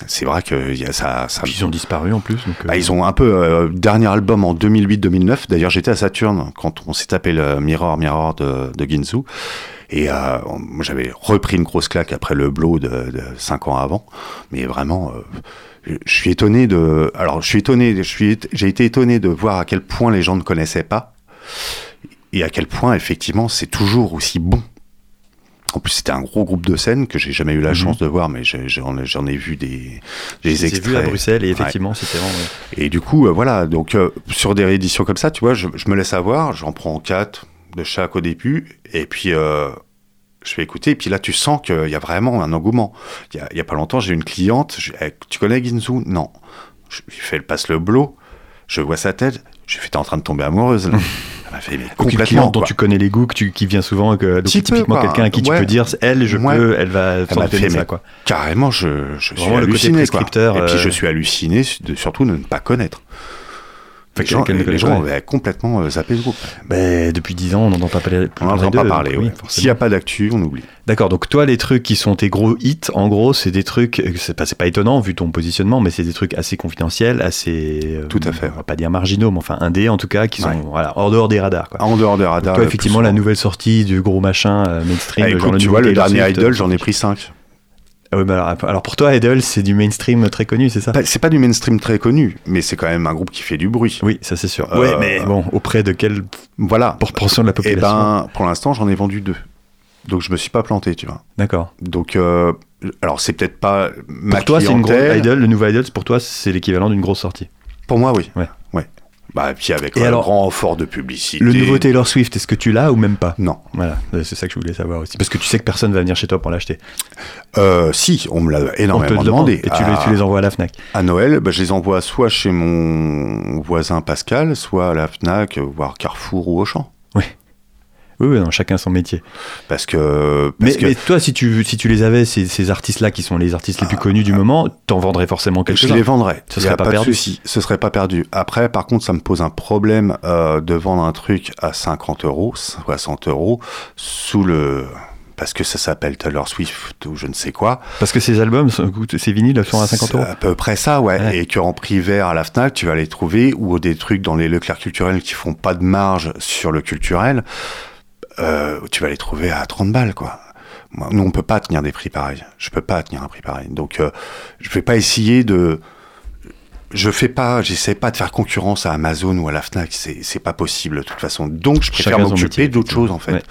c'est vrai que y a ça, ça... Ils ont disparu en plus. Bah, ils ont un peu euh, dernier album en 2008-2009. D'ailleurs, j'étais à Saturne quand on s'est tapé le Mirror Mirror de, de Ginzu. Et euh, j'avais repris une grosse claque après le blow de, de cinq ans avant. Mais vraiment, euh, je suis étonné de. Alors, je suis étonné. Je suis. J'ai été étonné de voir à quel point les gens ne connaissaient pas et à quel point effectivement c'est toujours aussi bon. En plus, c'était un gros groupe de scènes que j'ai jamais eu la mhm. chance de voir, mais j'en ai, vu des, des extraits. vu à Bruxelles et effectivement, c'était vraiment. Et du coup, euh, voilà, donc euh, sur des rééditions comme ça, tu vois, je, me laisse avoir, j'en prends quatre de chaque au début, et puis euh, je vais écouter, et puis là, tu sens qu'il y a vraiment un engouement. Il y a, pas longtemps, j'ai une cliente, eh, tu connais Ginzu Non. Je lui fais, elle passe le blow, je vois sa tête, je fais, t'es en train de tomber amoureuse. Là. fait, complètement. dont tu connais les goûts, que tu, qui vient souvent, que, donc typiquement quelqu'un à qui tu peux dire, elle, je peux, elle va faire ça, quoi. Carrément, je, je suis halluciné. Et puis je euh, suis halluciné de surtout de ne pas connaître les gens avaient complètement euh, zappé ce groupe. Ben, depuis 10 ans, on n'entend pas parler. On n'entend pas parler, oui. S'il n'y a pas d'actu, on oublie. D'accord, donc toi, les trucs qui sont tes gros hits, en gros, c'est des trucs, euh, c'est pas, pas étonnant vu ton positionnement, mais c'est des trucs assez confidentiels, assez. Euh, Tout à fait. On va pas dire marginaux, mais enfin indés en tout cas, qui sont voilà, hors dehors des radars. Quoi. En dehors des radars. toi, effectivement, la nouvelle sortie du gros machin mainstream. Ah, écoute, tu vois, le dernier Idol, j'en ai pris 5. Ah bah alors, pour toi, Idol, c'est du mainstream très connu, c'est ça? C'est pas du mainstream très connu, mais c'est quand même un groupe qui fait du bruit. Oui, ça c'est sûr. Euh, mais bon, auprès de quelle voilà. proportion de la population Eh ben, pour l'instant, j'en ai vendu deux. Donc je me suis pas planté, tu vois. D'accord. Donc, euh, alors c'est peut-être pas ma Pour toi, c'est une grosse Idol, le nouveau Idol, pour toi, c'est l'équivalent d'une grosse sortie. Pour moi, oui. Ouais. Bah, et puis avec un grand effort de publicité. Le nouveau Taylor Swift, est-ce que tu l'as ou même pas? Non. Voilà, c'est ça que je voulais savoir aussi. Parce que tu sais que personne va venir chez toi pour l'acheter. Euh, si, on me l'a énormément demandé. Et tu, les, tu, les, envoies à la Fnac À Noël, bah, je les envoie soit chez mon voisin Pascal, soit à la Fnac, voire Carrefour ou Auchan. Oui. Oui, oui chacun son métier. Parce que. mais, toi, si tu, si tu les avais, ces, artistes-là, qui sont les artistes les plus connus du moment, t'en vendrais forcément quelque chose. Je les vendrais. Ce serait pas, perdu. Ce serait pas perdu. Après, par contre, ça me pose un problème euh, de vendre un truc à 50 euros, 60 euros, sous le parce que ça s'appelle Taylor Swift ou je ne sais quoi. Parce que ces albums, ces vinyles sont à 50 euros à peu près ça, ouais. Et qu'en prix vert à la FNAC, tu vas les trouver, ou des trucs dans les Leclerc culturels qui font pas de marge sur le culturel, euh, tu vas les trouver à 30 balles, quoi. nous, on peut pas tenir des prix pareils. Je peux pas tenir un prix pareil. Donc, euh, je vais pas essayer de. Je fais pas, j'essaie pas de faire concurrence à Amazon ou à la Fnac. C'est, pas possible de toute façon. Donc, je préfère m'occuper d'autres choses en fait.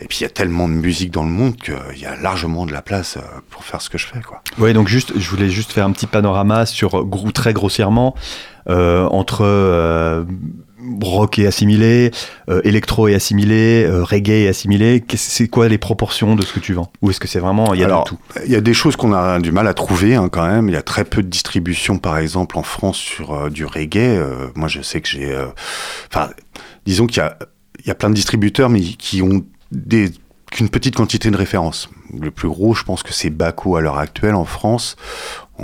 Et puis, il y a tellement de musique dans le monde qu'il y a largement de la place euh, pour faire ce que je fais, quoi. Ouais, donc juste, je voulais juste faire un petit panorama sur très grossièrement euh, entre rock et assimilé, euh, électro et assimilé, euh, reggae et assimilé. C'est quoi les proportions de ce que tu vends? Ou est-ce que c'est vraiment il y a de tout? Il y a des choses qu'on a du mal à trouver hein, quand même. Il y a très peu de distribution, par exemple en France sur euh, du reggae. moi, je sais que j'ai, enfin, disons qu'il y a, il y a plein de distributeurs, mais qui ont des qu'une petite quantité de références. Le plus gros, je pense que c'est Baco à l'heure actuelle en France.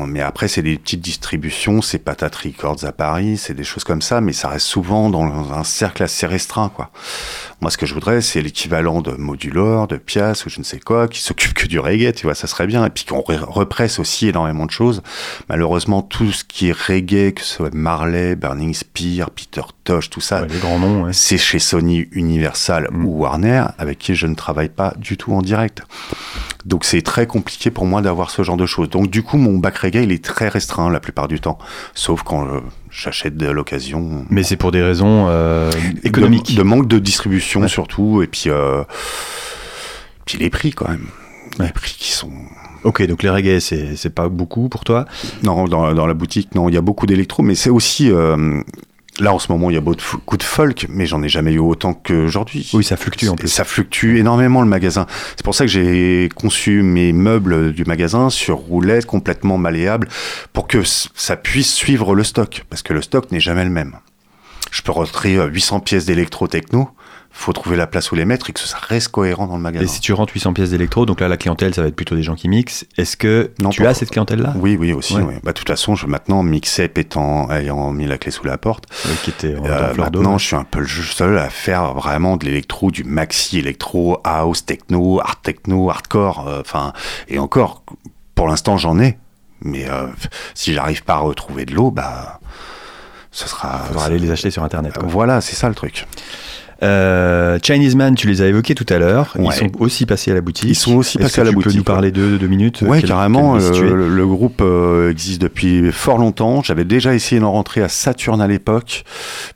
Mais après, c'est des petites distributions, c'est Patate Records à Paris, c'est des choses comme ça, mais ça reste souvent dans un cercle assez restreint, quoi. Moi, ce que je voudrais, c'est l'équivalent de Modulor, de Pias ou je ne sais quoi, qui s'occupe que du reggae, tu vois, ça serait bien. Et puis qu'on represse aussi énormément de choses. Malheureusement, tout ce qui est reggae, que ce soit Marley, Burning Spear, Peter Tosh, tout ça, les grands noms, c'est chez Sony, Universal mm. ou Warner, avec qui je ne travaille pas du tout en direct. Donc c'est très compliqué pour moi d'avoir ce genre de choses. Donc du coup, mon bac reggae, il est très restreint la plupart du temps, sauf quand euh, j'achète de l'occasion. Mais c'est pour des raisons euh, économiques. De, manque de distribution surtout, et puis, euh, puis les prix quand même. Les prix qui sont... Ok, donc les reggae, c'est pas beaucoup pour toi? Non, dans, dans, la boutique, non, il y a beaucoup d'électro, mais c'est aussi Là, en ce moment, il y a beaucoup de folk, mais j'en ai jamais eu autant qu'aujourd'hui. Oui, ça fluctue en plus. Ça fluctue énormément le magasin. C'est pour ça que j'ai conçu mes meubles du magasin sur roulette complètement malléable pour que ça puisse suivre le stock, parce que le stock n'est jamais le même. Je peux rentrer 800 pièces d'électro-techno, faut trouver la place où les mettre et que ça reste cohérent dans le magasin. Et si tu rentres 800 pièces d'électro, donc là la clientèle ça va être plutôt des gens qui mixent. Est-ce que tu as cette clientèle là Oui, oui aussi. Bah, de toute façon, je maintenant mixer étant ayant mis la clé sous la porte. qui était euh, maintenant, je suis un peu le seul à faire vraiment de l'électro, du maxi électro, house, techno, art techno, hardcore. Euh, enfin, et encore, pour l'instant j'en ai, mais euh, si j'arrive pas à retrouver de l'eau, bah, ce sera. Il faudra aller les acheter sur internet. Voilà, c'est ça le truc. Euh, Chinese Man, tu les as évoqués tout à l'heure. Ils sont aussi passés à la boutique. Ils sont aussi passés à la boutique. Tu peux nous parler de deux minutes Ouais, carrément. Euh, le, groupe euh, existe depuis fort longtemps. J'avais déjà essayé d'en rentrer à Saturne à l'époque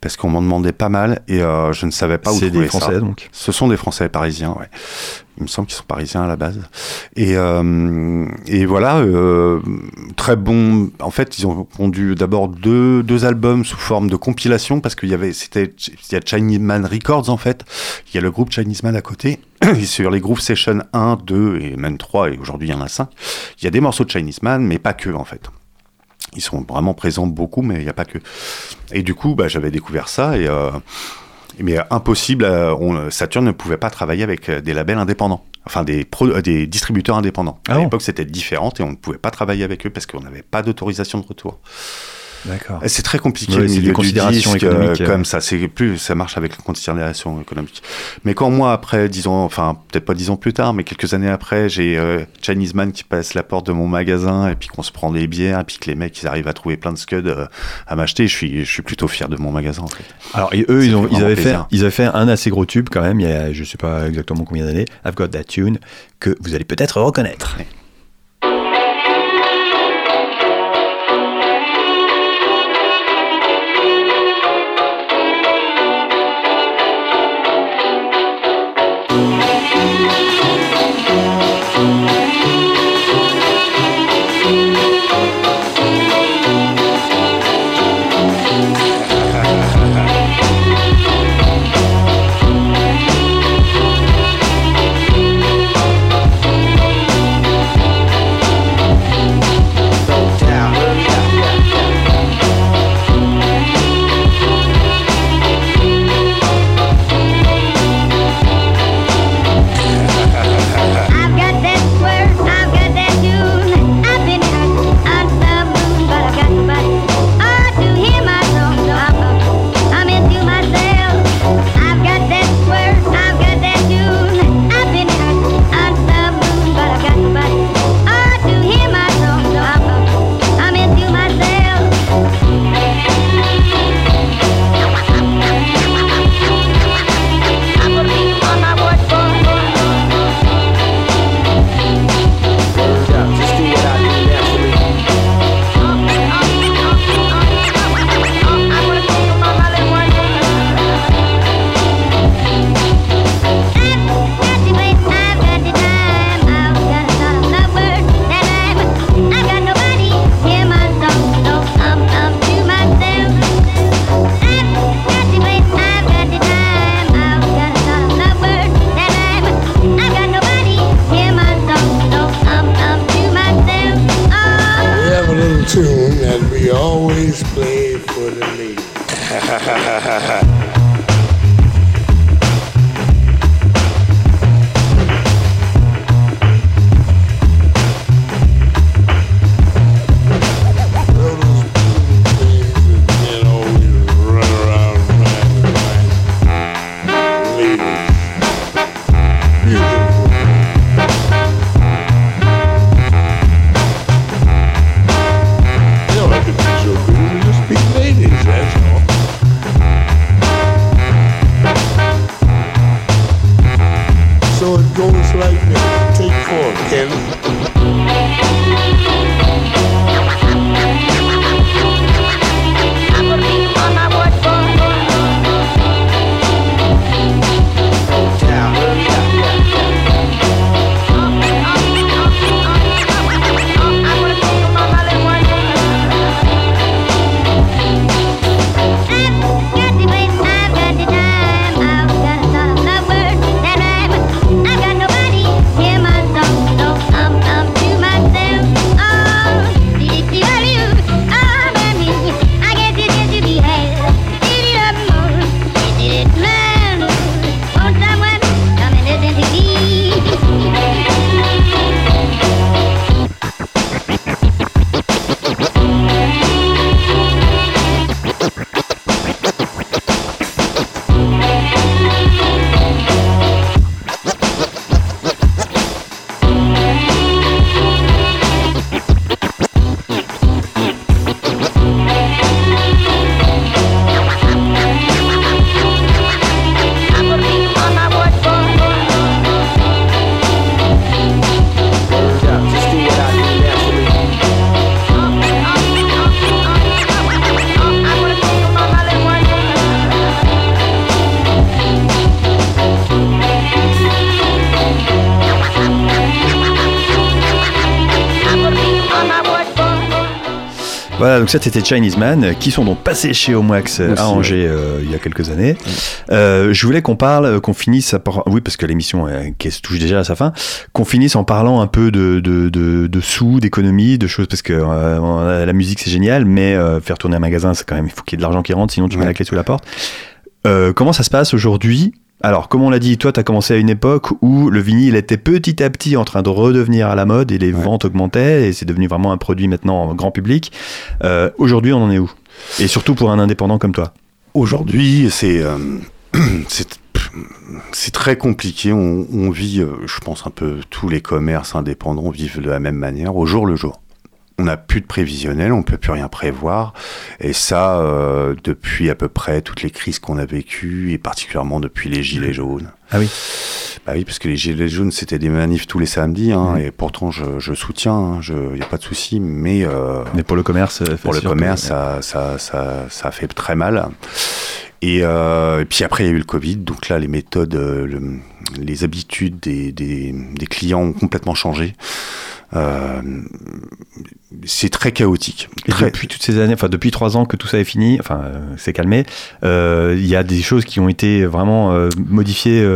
parce qu'on m'en demandait pas mal et je ne savais pas où trouver ça. Des Français donc. Ce sont des Français parisiens, ouais. Il me semble qu'ils sont parisiens à la base. Et, euh, et voilà, euh, très bon. En fait, ils ont pondu d'abord deux, deux albums sous forme de compilation parce qu'il y avait, il y a Chinese Man Records en fait. Il y a le groupe Chinese Man à côté. Et sur les Groove Session 1, 2 et même 3, et aujourd'hui il y en a 5, il y a des morceaux de Chinese Man, mais pas que en fait. Ils sont vraiment présents beaucoup, mais il n'y a pas que. Et du coup, bah, j'avais découvert ça et. Euh, mais impossible, on, Saturn ne pouvait pas travailler avec euh, des labels indépendants, enfin des, euh, des distributeurs indépendants. à ah l'époque, c'était différent et on ne pouvait pas travailler avec eux parce qu'on n'avait pas d'autorisation de retour. D'accord. C'est très compliqué le milieu du disque euh, comme ça. C'est plus, ça marche avec la considération économique. Mais quand moi après, disons, enfin peut-être pas dix ans plus tard, mais quelques années après, j'ai euh, Chinese Man qui passe la porte de mon magasin et puis qu'on se prend des bières et puis que les mecs ils arrivent à trouver plein de scuds euh, à m'acheter. Je suis, je suis plutôt fier de mon magasin en fait. Alors et eux, ils, ont, ils avaient fait, ils avaient fait un assez gros tube quand même. Il y a, je sais pas exactement combien d'années. I've Got That Tune que vous allez peut-être reconnaître. tune ça c'était Chinese Man, qui sont donc passés chez Homoax euh, à Angers euh, il y a quelques années. Euh, je voulais qu'on parle, qu'on finisse, oui parce que l'émission qui se touche déjà à sa fin, qu'on finisse en parlant un peu de, de, de, sous, d'économie, de choses, parce que la musique c'est génial, mais faire tourner un magasin c'est quand même, il faut qu'il y ait de l'argent qui rentre, sinon tu mets la clé sous la porte. comment ça se passe aujourd'hui alors, comme on l'a dit, toi, tu as commencé à une époque où le vinyle était petit à petit en train de redevenir à la mode et les ventes augmentaient et c'est devenu vraiment un produit maintenant grand public. Euh, aujourd'hui, on en est où? Et surtout pour un indépendant comme toi Aujourd'hui, c'est euh, c'est très compliqué. On, vit, euh, je pense, un peu tous les commerces indépendants vivent de la même manière, au jour le jour on n'a plus de prévisionnel, on peut plus rien prévoir. Et ça, euh, depuis à peu près toutes les crises qu'on a vécues, et particulièrement depuis les Gilets jaunes. Ah oui Bah oui, parce que les Gilets jaunes, c'était des manifs tous les samedis, hein, et pourtant je, soutiens, il hein, n'y a pas de souci, mais... Euh, mais pour le commerce... Euh, pour le commerce, ça, ça, ça, ça, fait très mal. Et, puis après, il y a eu le Covid, donc là, les méthodes, les habitudes des, des, des clients ont complètement changé. Euh, c'est très chaotique. Et depuis toutes ces années, enfin depuis trois ans que tout ça est fini, enfin euh, c'est calmé, euh, il y a des choses qui ont été vraiment modifiées.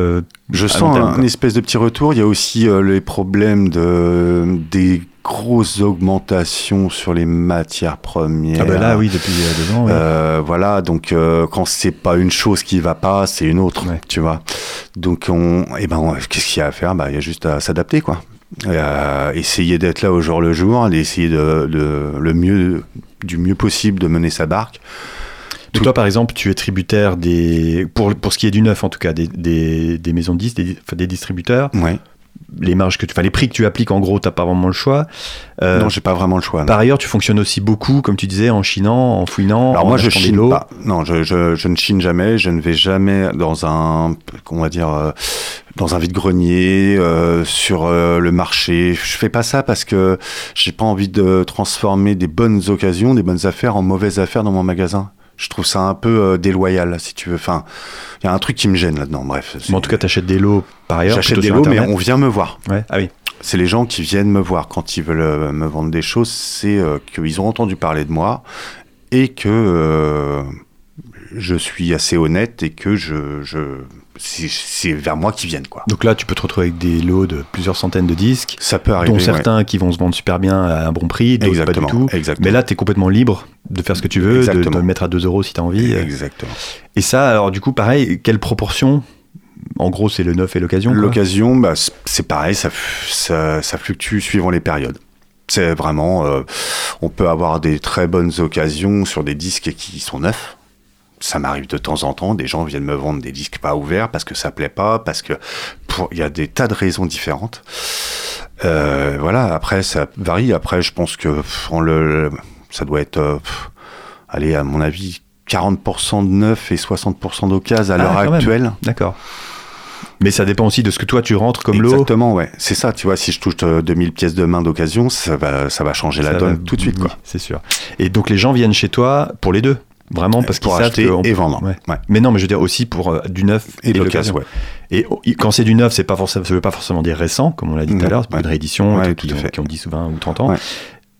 Je sens un, espèce de petit retour. Il y a aussi les problèmes de des grosses augmentations sur les matières premières. Ah ben là, oui, depuis deux ans. voilà, donc quand c'est pas une chose qui va pas, c'est une autre, tu vois. Donc on, et eh ben, qu'est-ce qu'il y a à faire? Bah, il y a juste à s'adapter, quoi euh, essayer d'être là au jour le jour, d'essayer de, le mieux, du mieux possible de mener sa barque. toi, par exemple, tu es tributaire des, pour, pour ce qui est du neuf en tout cas, des, des, des maisons de disques, des, des distributeurs. Ouais les marges que tu, les prix que tu appliques, en gros, t'as pas vraiment le choix. Euh, non, j'ai pas vraiment le choix. Par ailleurs, tu fonctionnes aussi beaucoup, comme tu disais, en chinant, en fouinant. Alors moi, je chine pas. Non, je, je, je, ne chine jamais. Je ne vais jamais dans un, on va dire, euh, dans un vide grenier, euh, sur euh, le marché. Je fais pas ça parce que j'ai pas envie de transformer des bonnes occasions, des bonnes affaires en mauvaises affaires dans mon magasin je trouve ça un peu euh, déloyal, si tu veux. Enfin, il y a un truc qui me gêne là-dedans. Bref. en tout cas, tu achètes des lots par ailleurs. J'achète des lots, mais on vient me voir. Ouais. Ah oui. C'est les gens qui viennent me voir quand ils veulent euh, me vendre des choses. C'est euh, qu'ils ont entendu parler de moi et que je suis assez honnête et que je, je, c'est vers moi qu'ils viennent quoi. Donc là, tu peux te retrouver avec des lots de plusieurs centaines de disques. Ça peut arriver. Dont certains qui vont se vendre super bien à un bon prix, d'autres pas du tout. Exactement. Mais là, tu es complètement libre de faire ce que tu veux, de, de, le mettre à 2 euros si tu as envie. Exactement. Et ça, alors du coup, pareil, quelle proportion en gros, c'est le neuf et l'occasion. L'occasion, bah, c'est pareil, ça, ça, ça, fluctue suivant les périodes. C'est vraiment, euh, on peut avoir des très bonnes occasions sur des disques qui sont neufs. Ça m'arrive de temps en temps, des gens viennent me vendre des disques pas ouverts parce que ça plaît pas, parce que il y a des tas de raisons différentes. Euh, voilà, après ça varie. Après, je pense que on le, ça doit être, euh, allez, à mon avis, 40% de neuf et 60% d'occasion à l'heure ah, actuelle. D'accord. Mais ça dépend aussi de ce que toi tu rentres comme lot. Exactement, ouais. C'est ça, tu vois, si je touche 2000 pièces de main d'occasion, ça va, ça va changer la donne tout de suite, quoi. C'est sûr. Et donc les gens viennent chez toi pour les deux? Vraiment parce qu'ils savent acheter et vendre. Ouais. Mais non, mais je veux dire aussi pour euh, du neuf et, de l'occasion. Ouais. Et quand c'est du neuf, c'est pas forcément, ça veut pas forcément dire récent, comme on l'a dit tout à l'heure, c'est de réédition qui, ont, qui, ont, 10 ou 20 ou 30 ans,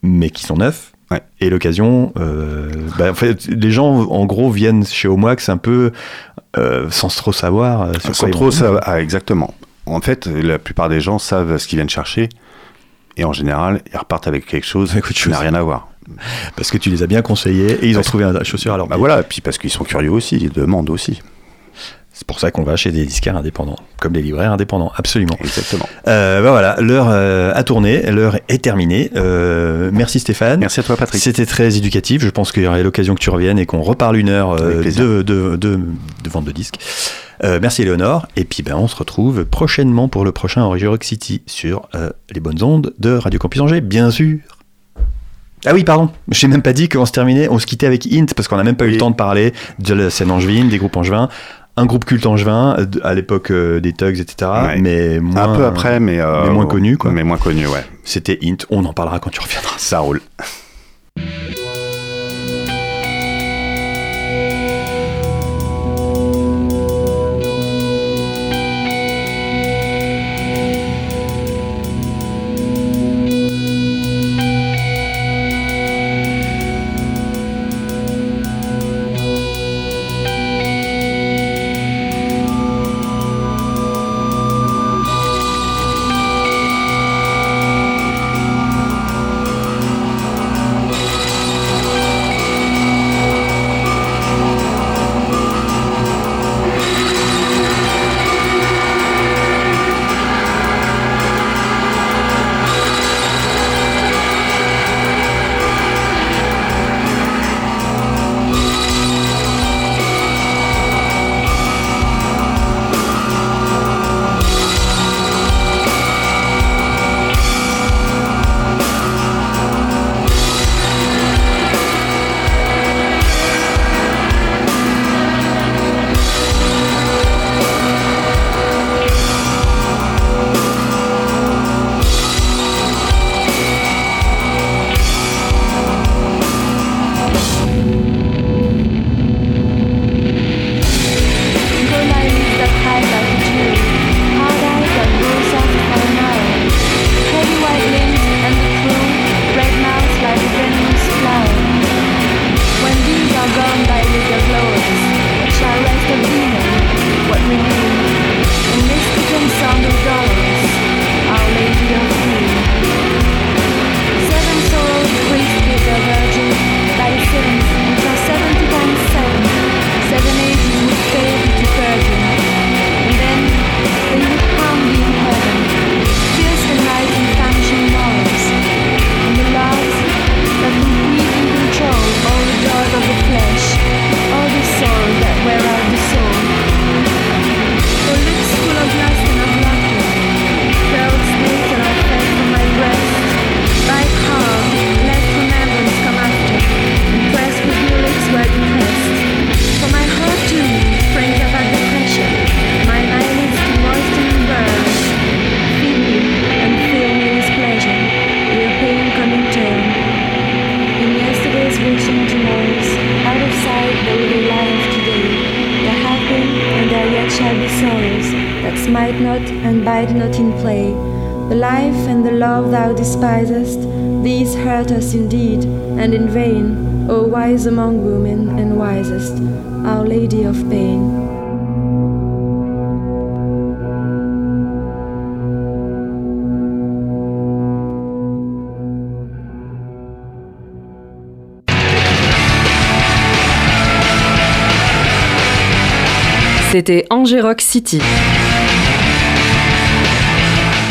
mais qui sont neufs. Et l'occasion, euh, bah, en fait, les gens en gros viennent chez Homoax un peu euh, sans trop savoir. Euh, sans trop savoir, ah, exactement. En fait, la plupart des gens savent ce qu'ils viennent chercher. Et en général, ils repartent avec quelque chose qui n'a rien à voir. Parce que tu les as bien conseillés et ils ont trouvé un chaussure à leur bah voilà, et puis parce qu'ils sont curieux aussi, ils demandent aussi. C'est pour ça qu'on va chez des disquaires indépendants, comme les libraires indépendants, absolument. Exactement. Euh, ben voilà, l'heure euh, a tourné, l'heure est terminée. Euh, merci Stéphane. Merci à toi Patrick. C'était très éducatif. Je pense qu'il y aurait l'occasion que tu reviennes et qu'on reparle une heure de, de, de, de, vente de disques. Merci Léonore. Et puis ben, on se retrouve prochainement pour le prochain Origin Rock City sur les bonnes ondes de Radio Campus Angers, bien sûr. Ah oui, pardon, je n'ai même pas dit qu'on se terminait, on se quittait avec Int parce qu'on n'a même pas eu le temps de parler de la scène angevine, des groupes angevins un groupe culte angevin euh, à l'époque euh, des Tugs, etc. Mais moins, un peu après, mais, euh, mais moins connu, quoi. Mais moins connu, ouais. C'était Int. On en parlera quand tu reviendras. Ça roule.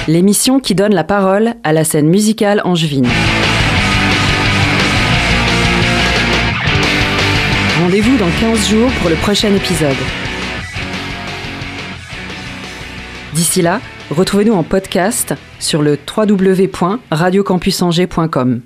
L'émission qui donne la parole à la scène musicale angevine. Rendez-vous dans 15 jours pour le prochain épisode. D'ici là, retrouvez-nous en podcast sur le www.radiocampusangers.com.